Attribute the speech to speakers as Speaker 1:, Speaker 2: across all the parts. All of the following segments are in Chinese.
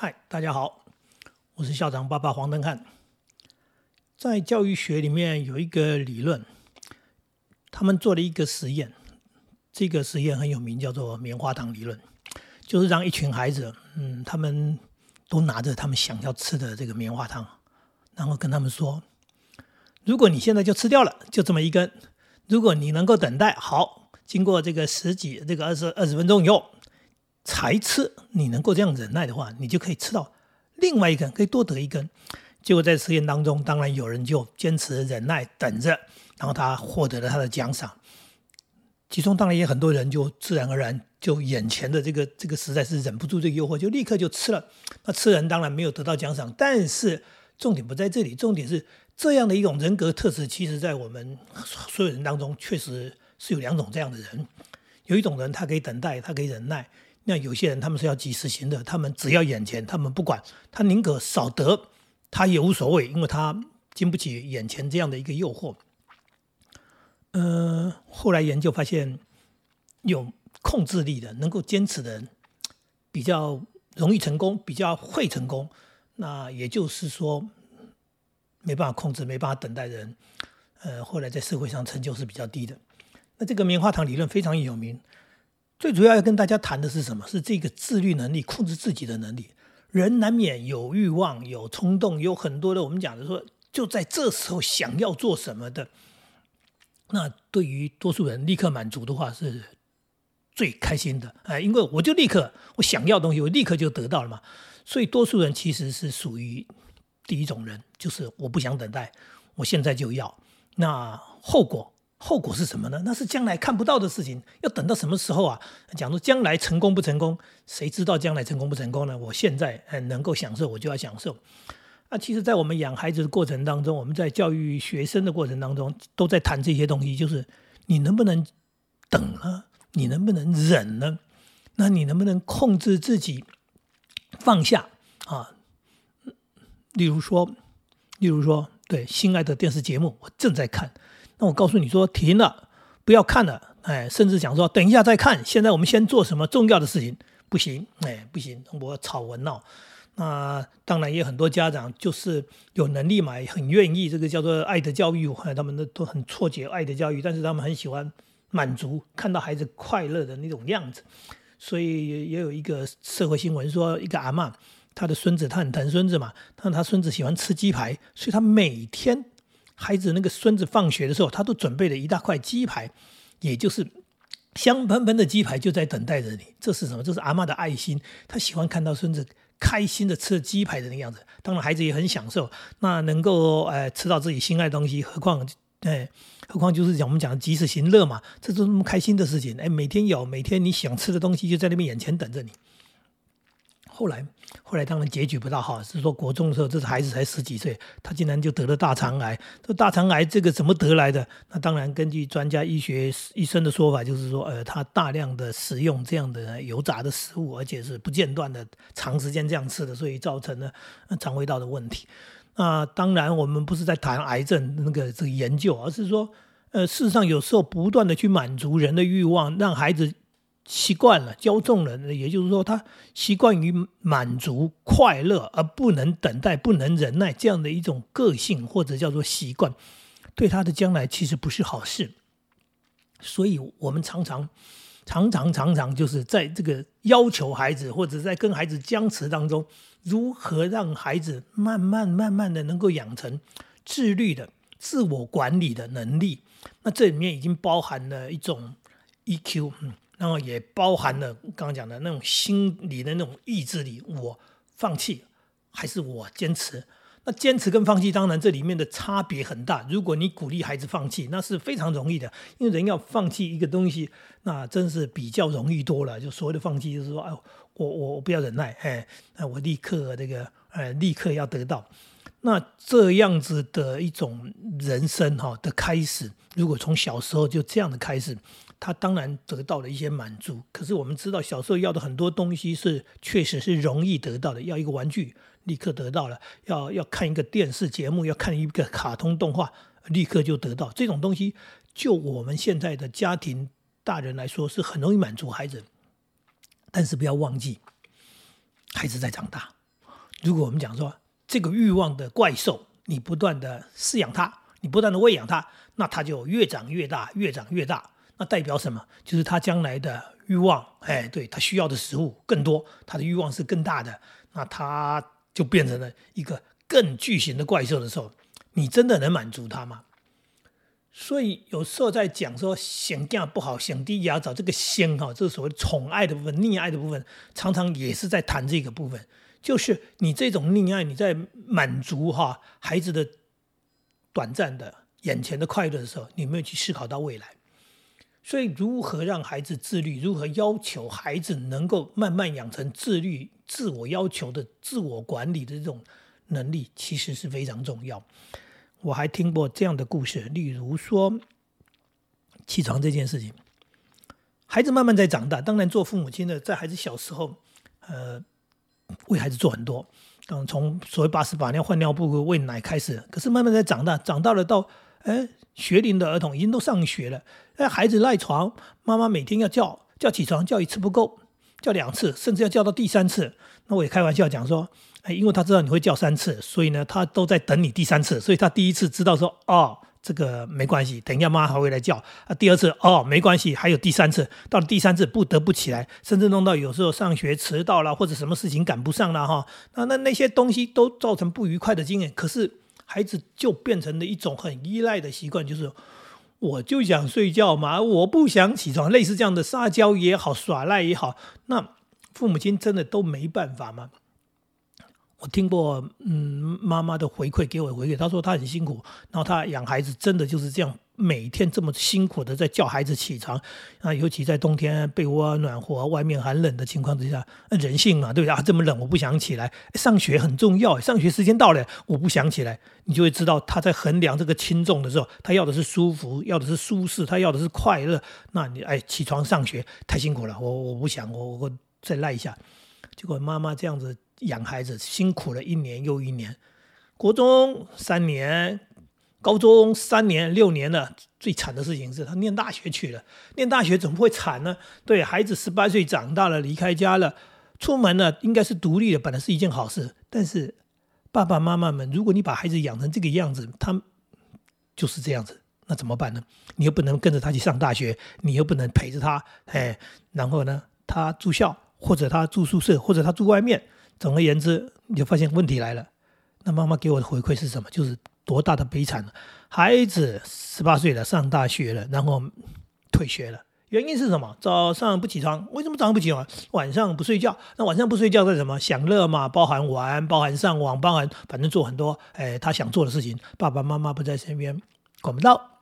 Speaker 1: 嗨，大家好，我是校长爸爸黄登汉。在教育学里面有一个理论，他们做了一个实验，这个实验很有名，叫做棉花糖理论，就是让一群孩子，嗯，他们都拿着他们想要吃的这个棉花糖，然后跟他们说，如果你现在就吃掉了，就这么一根；如果你能够等待，好，经过这个十几、这个二十二十分钟以后。才吃，你能够这样忍耐的话，你就可以吃到另外一根，可以多得一根。结果在实验当中，当然有人就坚持忍耐等着，然后他获得了他的奖赏。其中当然也很多人就自然而然就眼前的这个这个实在是忍不住这个诱惑，就立刻就吃了。那吃人当然没有得到奖赏，但是重点不在这里，重点是这样的一种人格特质，其实在我们所有人当中确实是有两种这样的人。有一种人他可以等待，他可以忍耐。那有些人他们是要及时行的，他们只要眼前，他们不管，他宁可少得，他也无所谓，因为他经不起眼前这样的一个诱惑。呃，后来研究发现，有控制力的、能够坚持的人，比较容易成功，比较会成功。那也就是说，没办法控制、没办法等待的人，呃，后来在社会上成就是比较低的。那这个棉花糖理论非常有名。最主要要跟大家谈的是什么？是这个自律能力、控制自己的能力。人难免有欲望、有冲动，有很多的我们讲的说，就在这时候想要做什么的。那对于多数人，立刻满足的话是最开心的。哎，因为我就立刻我想要东西，我立刻就得到了嘛。所以多数人其实是属于第一种人，就是我不想等待，我现在就要。那后果？后果是什么呢？那是将来看不到的事情，要等到什么时候啊？讲说将来成功不成功，谁知道将来成功不成功呢？我现在能够享受，我就要享受。啊，其实，在我们养孩子的过程当中，我们在教育学生的过程当中，都在谈这些东西，就是你能不能等呢？你能不能忍呢？那你能不能控制自己放下啊？例如说，例如说，对，心爱的电视节目，我正在看。那我告诉你说停了，不要看了，哎，甚至想说等一下再看。现在我们先做什么重要的事情？不行，哎，不行，我吵我闹。那当然也有很多家长就是有能力嘛，很愿意这个叫做爱的教育，他们都都很错解爱的教育，但是他们很喜欢满足看到孩子快乐的那种样子。所以也也有一个社会新闻说，一个阿妈，她的孙子他很疼孙子嘛，但他孙子喜欢吃鸡排，所以他每天。孩子那个孙子放学的时候，他都准备了一大块鸡排，也就是香喷喷的鸡排就在等待着你。这是什么？这是阿妈的爱心，他喜欢看到孙子开心的吃鸡排的那个样子。当然，孩子也很享受，那能够呃吃到自己心爱的东西，何况哎，何况就是讲我们讲及时行乐嘛，这都那么开心的事情。哎，每天有每天你想吃的东西就在那边眼前等着你。后来，后来当然结局不大好，是说国中的时候，这孩子才十几岁，他竟然就得了大肠癌。这大肠癌这个怎么得来的？那当然根据专家医学医生的说法，就是说，呃，他大量的食用这样的油炸的食物，而且是不间断的长时间这样吃的，所以造成了肠胃道的问题。那当然，我们不是在谈癌症那个这个研究，而是说，呃，事实上有时候不断的去满足人的欲望，让孩子。习惯了骄纵了，也就是说，他习惯于满足快乐，而不能等待、不能忍耐这样的一种个性或者叫做习惯，对他的将来其实不是好事。所以，我们常常、常常、常常就是在这个要求孩子，或者在跟孩子僵持当中，如何让孩子慢慢、慢慢的能够养成自律的自我管理的能力。那这里面已经包含了一种 EQ，嗯。然后也包含了刚刚讲的那种心理的那种意志力，我放弃还是我坚持？那坚持跟放弃，当然这里面的差别很大。如果你鼓励孩子放弃，那是非常容易的，因为人要放弃一个东西，那真是比较容易多了。就所谓的放弃，就是说，哎，我我我不要忍耐，哎，那我立刻这个，呃，立刻要得到。那这样子的一种人生哈的开始，如果从小时候就这样的开始。他当然得到了一些满足，可是我们知道小时候要的很多东西是确实是容易得到的，要一个玩具立刻得到了，要要看一个电视节目，要看一个卡通动画，立刻就得到这种东西。就我们现在的家庭大人来说，是很容易满足孩子，但是不要忘记，孩子在长大，如果我们讲说这个欲望的怪兽，你不断的饲养它，你不断的喂养它，那它就越长越大，越长越大。那代表什么？就是他将来的欲望，哎，对，他需要的食物更多，他的欲望是更大的，那他就变成了一个更巨型的怪兽的时候，你真的能满足他吗？所以有时候在讲说想干不好，想低也要找这个先哈，这是所谓宠爱的部分、溺爱的部分，常常也是在谈这个部分，就是你这种溺爱，你在满足哈孩子的短暂的眼前的快乐的时候，你没有去思考到未来。所以如何让孩子自律，如何要求孩子能够慢慢养成自律、自我要求的自我管理的这种能力，其实是非常重要。我还听过这样的故事，例如说起床这件事情，孩子慢慢在长大。当然，做父母亲的在孩子小时候，呃，为孩子做很多，当从所谓把屎把尿、换尿布、喂奶开始。可是慢慢在长大，长大了到哎学龄的儿童已经都上学了，哎孩子赖床，妈妈每天要叫叫起床，叫一次不够，叫两次，甚至要叫到第三次。那我也开玩笑讲说。哎，因为他知道你会叫三次，所以呢，他都在等你第三次。所以他第一次知道说，哦，这个没关系，等一下妈还会来叫。啊，第二次，哦，没关系，还有第三次。到了第三次，不得不起来，甚至弄到有时候上学迟到了，或者什么事情赶不上了哈。那那那些东西都造成不愉快的经验。可是孩子就变成了一种很依赖的习惯，就是我就想睡觉嘛，我不想起床。类似这样的撒娇也好，耍赖也好，那父母亲真的都没办法吗？我听过，嗯，妈妈的回馈给我回馈，她说她很辛苦，然后她养孩子真的就是这样，每天这么辛苦的在叫孩子起床，啊，尤其在冬天被窝暖和、外面寒冷的情况之下，人性嘛，对不对啊？这么冷我不想起来，上学很重要，上学时间到了我不想起来，你就会知道他在衡量这个轻重的时候，他要的是舒服，要的是舒适，他要的是快乐。那你哎，起床上学太辛苦了，我我不想，我我再赖一下。结果妈妈这样子。养孩子辛苦了一年又一年，国中三年，高中三年，六年了。最惨的事情是他念大学去了。念大学怎么会惨呢？对孩子十八岁长大了，离开家了，出门了，应该是独立的，本来是一件好事。但是爸爸妈妈们，如果你把孩子养成这个样子，他就是这样子，那怎么办呢？你又不能跟着他去上大学，你又不能陪着他，哎，然后呢，他住校，或者他住宿舍，或者他住外面。总而言之，你就发现问题来了。那妈妈给我的回馈是什么？就是多大的悲惨孩子十八岁了，上大学了，然后退学了。原因是什么？早上不起床。为什么早上不起床？晚上不睡觉。那晚上不睡觉是什么？享乐嘛，包含玩，包含上网，包含反正做很多哎他想做的事情。爸爸妈妈不在身边，管不到。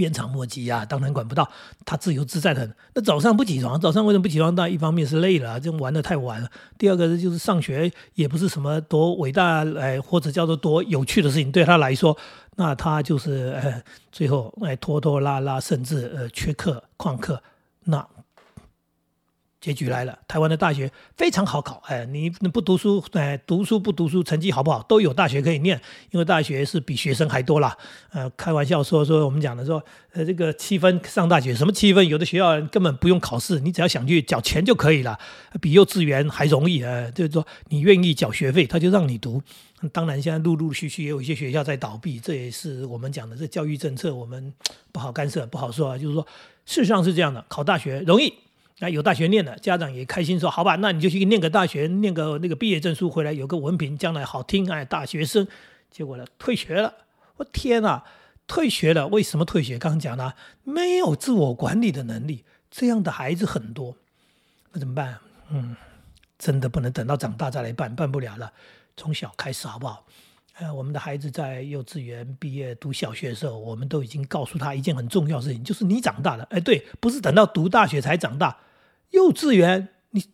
Speaker 1: 鞭长莫及呀，当然管不到，他自由自在的很。那早上不起床，早上为什么不起床？那一方面是累了，就玩的太晚了；第二个就是上学也不是什么多伟大哎，或者叫做多有趣的事情，对他来说，那他就是呃，最后哎拖拖拉拉，甚至呃缺课旷课，那。结局来了，台湾的大学非常好考，哎，你不读书，哎，读书不读书，成绩好不好都有大学可以念，因为大学是比学生还多啦。呃，开玩笑说说我们讲的说，呃，这个七分上大学，什么七分？有的学校根本不用考试，你只要想去缴钱就可以了，比幼稚园还容易啊。就是说你愿意缴学费，他就让你读。当然，现在陆陆续续也有一些学校在倒闭，这也是我们讲的这教育政策，我们不好干涉，不好说啊。就是说，事实上是这样的，考大学容易。那有大学念的家长也开心，说好吧，那你就去念个大学，念个那个毕业证书回来，有个文凭，将来好听哎，大学生。结果呢，退学了。我天哪，退学了！为什么退学？刚刚讲了，没有自我管理的能力，这样的孩子很多。那怎么办？嗯，真的不能等到长大再来办，办不了了。从小开始好不好？呃，我们的孩子在幼稚园毕业读小学的时候，我们都已经告诉他一件很重要的事情，就是你长大了。哎，对，不是等到读大学才长大。幼稚园，你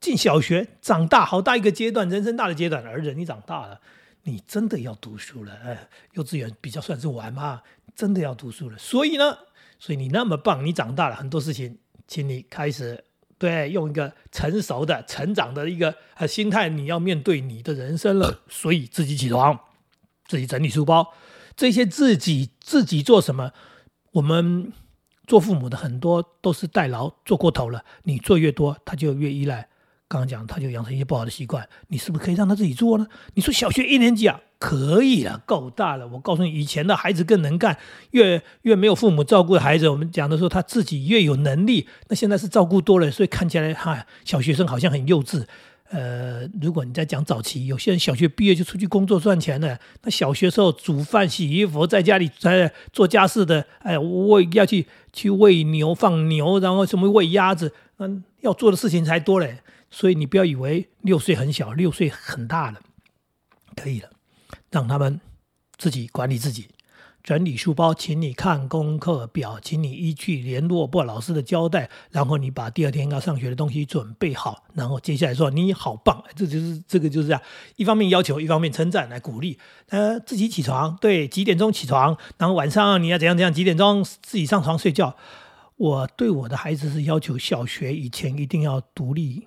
Speaker 1: 进小学，长大好大一个阶段，人生大的阶段。儿子，你长大了，你真的要读书了。哎，幼稚园比较算是玩嘛，真的要读书了。所以呢，所以你那么棒，你长大了，很多事情，请你开始对用一个成熟的、成长的一个呃心态，你要面对你的人生了。所以自己起床，自己整理书包，这些自己自己做什么，我们。做父母的很多都是代劳做过头了，你做越多，他就越依赖。刚刚讲，他就养成一些不好的习惯，你是不是可以让他自己做呢？你说小学一年级啊，可以了，够大了。我告诉你，以前的孩子更能干，越越没有父母照顾的孩子，我们讲的说他自己越有能力。那现在是照顾多了，所以看起来哈，小学生好像很幼稚。呃，如果你在讲早期，有些人小学毕业就出去工作赚钱了，那小学时候煮饭、洗衣服，在家里在做家事的，哎，喂要去去喂牛、放牛，然后什么喂鸭子，嗯，要做的事情才多嘞。所以你不要以为六岁很小，六岁很大了，可以了，让他们自己管理自己。整理书包，请你看功课表，请你依据联络部老师的交代，然后你把第二天要上学的东西准备好，然后接下来说你好棒，这就是这个就是这样，一方面要求，一方面称赞来鼓励。呃，自己起床，对，几点钟起床，然后晚上你要怎样怎样，几点钟自己上床睡觉。我对我的孩子是要求，小学以前一定要独立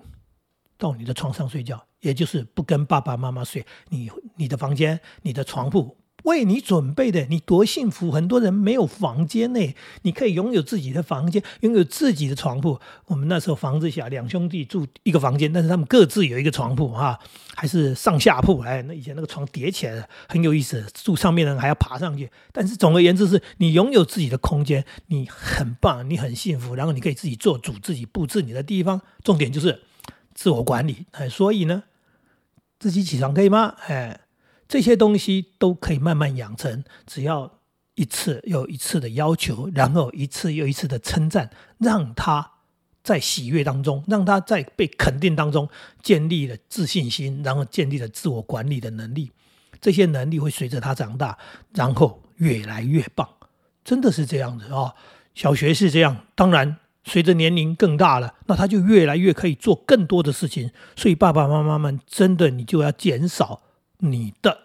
Speaker 1: 到你的床上睡觉，也就是不跟爸爸妈妈睡，你你的房间，你的床铺。为你准备的，你多幸福！很多人没有房间呢，你可以拥有自己的房间，拥有自己的床铺。我们那时候房子小，两兄弟住一个房间，但是他们各自有一个床铺哈，还是上下铺。哎，那以前那个床叠起来的很有意思，住上面的人还要爬上去。但是总而言之，是你拥有自己的空间，你很棒，你很幸福，然后你可以自己做主，自己布置你的地方。重点就是自我管理。哎，所以呢，自己起床可以吗？哎。这些东西都可以慢慢养成，只要一次又一次的要求，然后一次又一次的称赞，让他在喜悦当中，让他在被肯定当中建立了自信心，然后建立了自我管理的能力。这些能力会随着他长大，然后越来越棒。真的是这样子啊！小学是这样，当然随着年龄更大了，那他就越来越可以做更多的事情。所以爸爸妈妈们真的，你就要减少。你的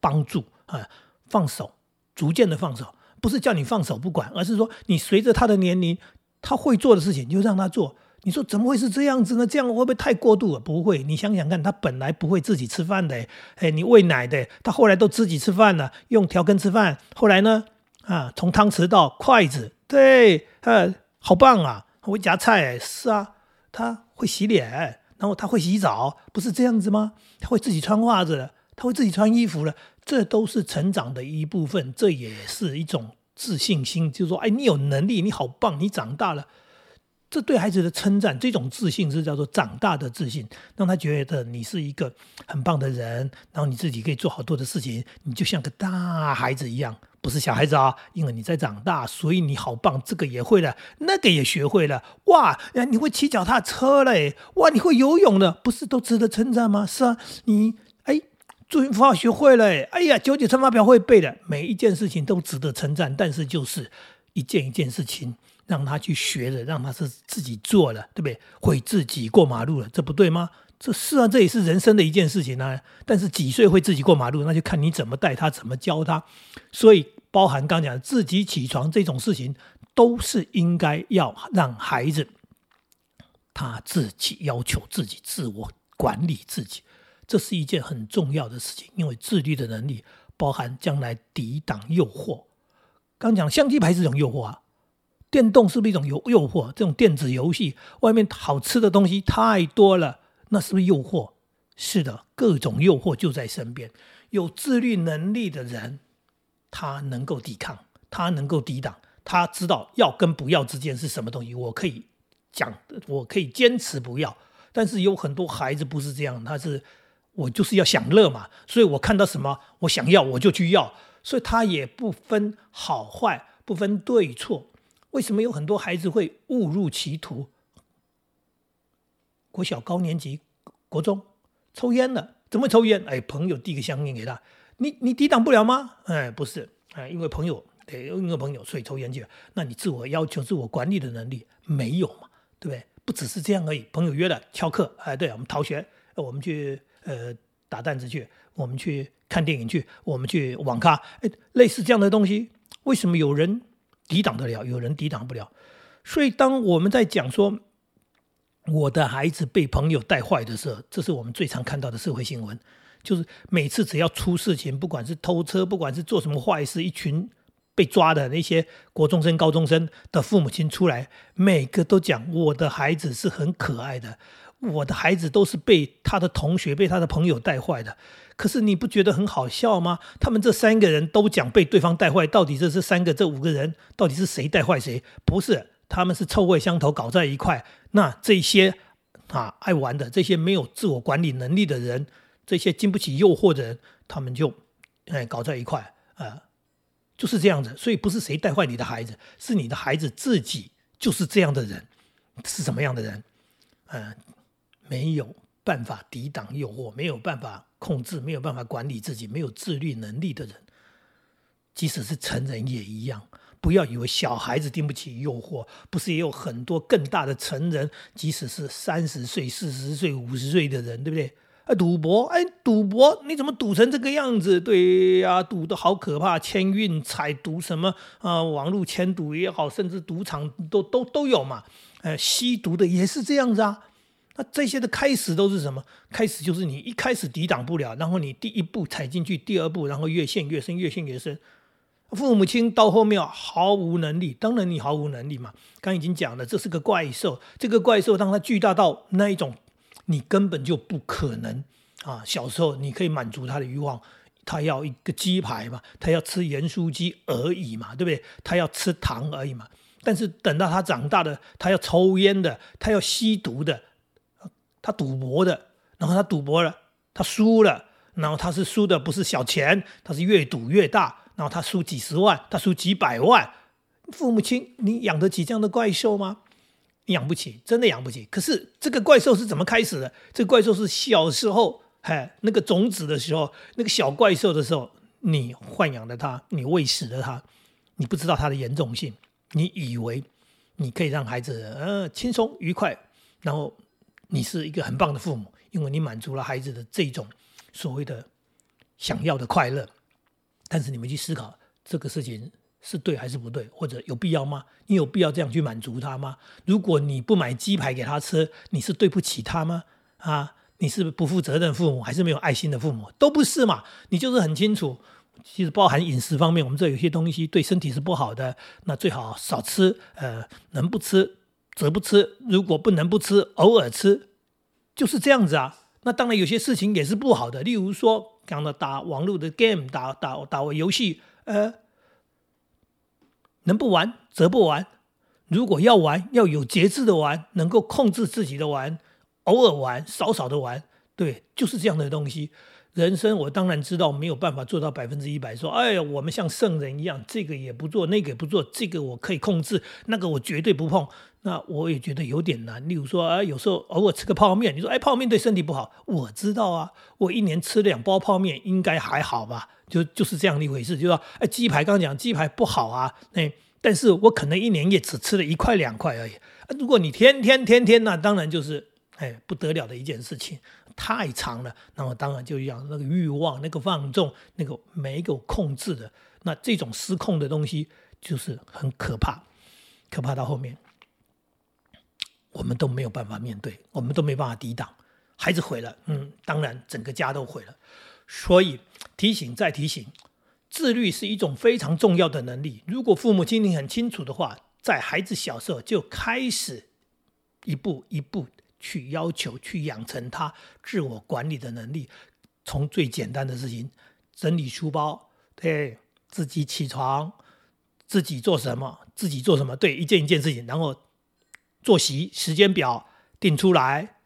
Speaker 1: 帮助啊，放手，逐渐的放手，不是叫你放手不管，而是说你随着他的年龄，他会做的事情就让他做。你说怎么会是这样子呢？这样会不会太过度了？不会，你想想看，他本来不会自己吃饭的，哎，你喂奶的，他后来都自己吃饭了，用调羹吃饭。后来呢，啊，从汤匙到筷子，对，呃，好棒啊，会夹菜，是啊，他会洗脸，然后他会洗澡，不是这样子吗？他会自己穿袜子。他会自己穿衣服了，这都是成长的一部分，这也是一种自信心。就是说，哎，你有能力，你好棒，你长大了，这对孩子的称赞，这种自信是叫做长大的自信，让他觉得你是一个很棒的人，然后你自己可以做好多的事情，你就像个大孩子一样，不是小孩子啊，因为你在长大，所以你好棒，这个也会了，那个也学会了，哇，你会骑脚踏车嘞，哇，你会游泳了，不是都值得称赞吗？是啊，你。注音符号学会了，哎呀，九九乘法表会背的，每一件事情都值得称赞。但是就是一件一件事情让他去学的，让他是自己做了，对不对？会自己过马路了，这不对吗？这是啊，这也是人生的一件事情呢。但是几岁会自己过马路，那就看你怎么带他，怎么教他。所以包含刚讲的自己起床这种事情，都是应该要让孩子他自己要求自己，自我管理自己。这是一件很重要的事情，因为自律的能力包含将来抵挡诱惑。刚讲相机牌是一种诱惑啊，电动是不是一种诱诱惑？这种电子游戏外面好吃的东西太多了，那是不是诱惑？是的，各种诱惑就在身边。有自律能力的人，他能够抵抗，他能够抵挡，他知道要跟不要之间是什么东西。我可以讲，我可以坚持不要，但是有很多孩子不是这样，他是。我就是要享乐嘛，所以我看到什么我想要我就去要，所以他也不分好坏，不分对错。为什么有很多孩子会误入歧途？国小高年级、国中抽烟了，怎么抽烟？哎，朋友递个香烟给他，你你抵挡不了吗？哎，不是，哎，因为朋友，对，因为朋友所以抽烟去了。那你自我要求、自我管理的能力没有嘛？对不对？不只是这样而已。朋友约了翘课，哎，对，我们逃学，我们去。呃，打弹子去，我们去看电影去，我们去网咖，哎，类似这样的东西，为什么有人抵挡得了，有人抵挡不了？所以当我们在讲说我的孩子被朋友带坏的时候，这是我们最常看到的社会新闻，就是每次只要出事情，不管是偷车，不管是做什么坏事，一群被抓的那些国中生、高中生的父母亲出来，每个都讲我的孩子是很可爱的。我的孩子都是被他的同学、被他的朋友带坏的。可是你不觉得很好笑吗？他们这三个人都讲被对方带坏，到底这是三个、这五个人到底是谁带坏谁？不是，他们是臭味相投，搞在一块。那这些啊爱玩的、这些没有自我管理能力的人、这些经不起诱惑的人，他们就哎搞在一块啊，就是这样子。所以不是谁带坏你的孩子，是你的孩子自己就是这样的人，是什么样的人？嗯，没有办法抵挡诱惑，没有办法。控制没有办法管理自己、没有自律能力的人，即使是成人也一样。不要以为小孩子经不起诱惑，不是也有很多更大的成人，即使是三十岁、四十岁、五十岁的人，对不对？啊，赌博，哎，赌博，你怎么赌成这个样子？对呀，赌的好可怕，签运彩，赌什么啊？网络签赌也好，甚至赌场都都都有嘛。呃，吸毒的也是这样子啊。那这些的开始都是什么？开始就是你一开始抵挡不了，然后你第一步踩进去，第二步，然后越陷越深，越陷越深。父母亲到后面毫无能力，当然你毫无能力嘛。刚已经讲了，这是个怪兽，这个怪兽当它巨大到那一种，你根本就不可能啊。小时候你可以满足他的欲望，他要一个鸡排嘛，他要吃盐酥鸡而已嘛，对不对？他要吃糖而已嘛。但是等到他长大的，他要抽烟的，他要吸毒的。他赌博的，然后他赌博了，他输了，然后他是输的不是小钱，他是越赌越大，然后他输几十万，他输几百万。父母亲，你养得起这样的怪兽吗？养不起，真的养不起。可是这个怪兽是怎么开始的？这个怪兽是小时候，嘿，那个种子的时候，那个小怪兽的时候，你豢养了它，你喂食了它，你不知道它的严重性，你以为你可以让孩子呃轻松愉快，然后。你是一个很棒的父母，因为你满足了孩子的这种所谓的想要的快乐。但是你们去思考这个事情是对还是不对，或者有必要吗？你有必要这样去满足他吗？如果你不买鸡排给他吃，你是对不起他吗？啊，你是不负责任父母，还是没有爱心的父母？都不是嘛。你就是很清楚，其实包含饮食方面，我们这有些东西对身体是不好的，那最好少吃。呃，能不吃。则不吃，如果不能不吃，偶尔吃，就是这样子啊。那当然有些事情也是不好的，例如说，刚刚打网络的 game，打打打游戏，呃，能不玩则不玩。如果要玩，要有节制的玩，能够控制自己的玩，偶尔玩，少少的玩，对，就是这样的东西。人生我当然知道没有办法做到百分之一百，说哎呀，我们像圣人一样，这个也不做，那个也不做，这个我可以控制，那个我绝对不碰。那我也觉得有点难。例如说啊，有时候偶尔吃个泡面，你说哎，泡面对身体不好，我知道啊，我一年吃两包泡面应该还好吧？就就是这样的一回事。就说哎，鸡排刚刚讲鸡排不好啊，那但是我可能一年也只吃了一块两块而已。如果你天天天天，那当然就是哎不得了的一件事情。太长了，那么当然就要那个欲望、那个放纵、那个没有控制的，那这种失控的东西就是很可怕，可怕到后面我们都没有办法面对，我们都没办法抵挡，孩子毁了，嗯，当然整个家都毁了。所以提醒再提醒，自律是一种非常重要的能力。如果父母心里很清楚的话，在孩子小时候就开始一步一步。去要求、去养成他自我管理的能力，从最简单的事情，整理书包，对，自己起床，自己做什么，自己做什么，对，一件一件事情，然后作息时间表定出来，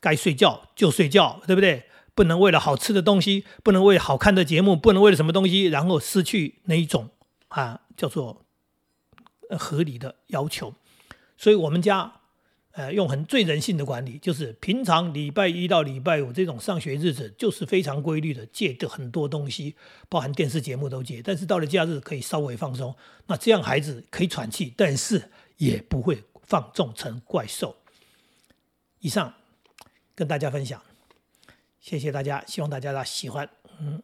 Speaker 1: 该睡觉就睡觉，对不对？不能为了好吃的东西，不能为好看的节目，不能为了什么东西，然后失去那一种啊，叫做合理的要求。所以我们家。呃，用很最人性的管理，就是平常礼拜一到礼拜五这种上学日子，就是非常规律的戒的很多东西，包含电视节目都戒。但是到了假日可以稍微放松，那这样孩子可以喘气，但是也不会放纵成怪兽。以上跟大家分享，谢谢大家，希望大家的喜欢，嗯。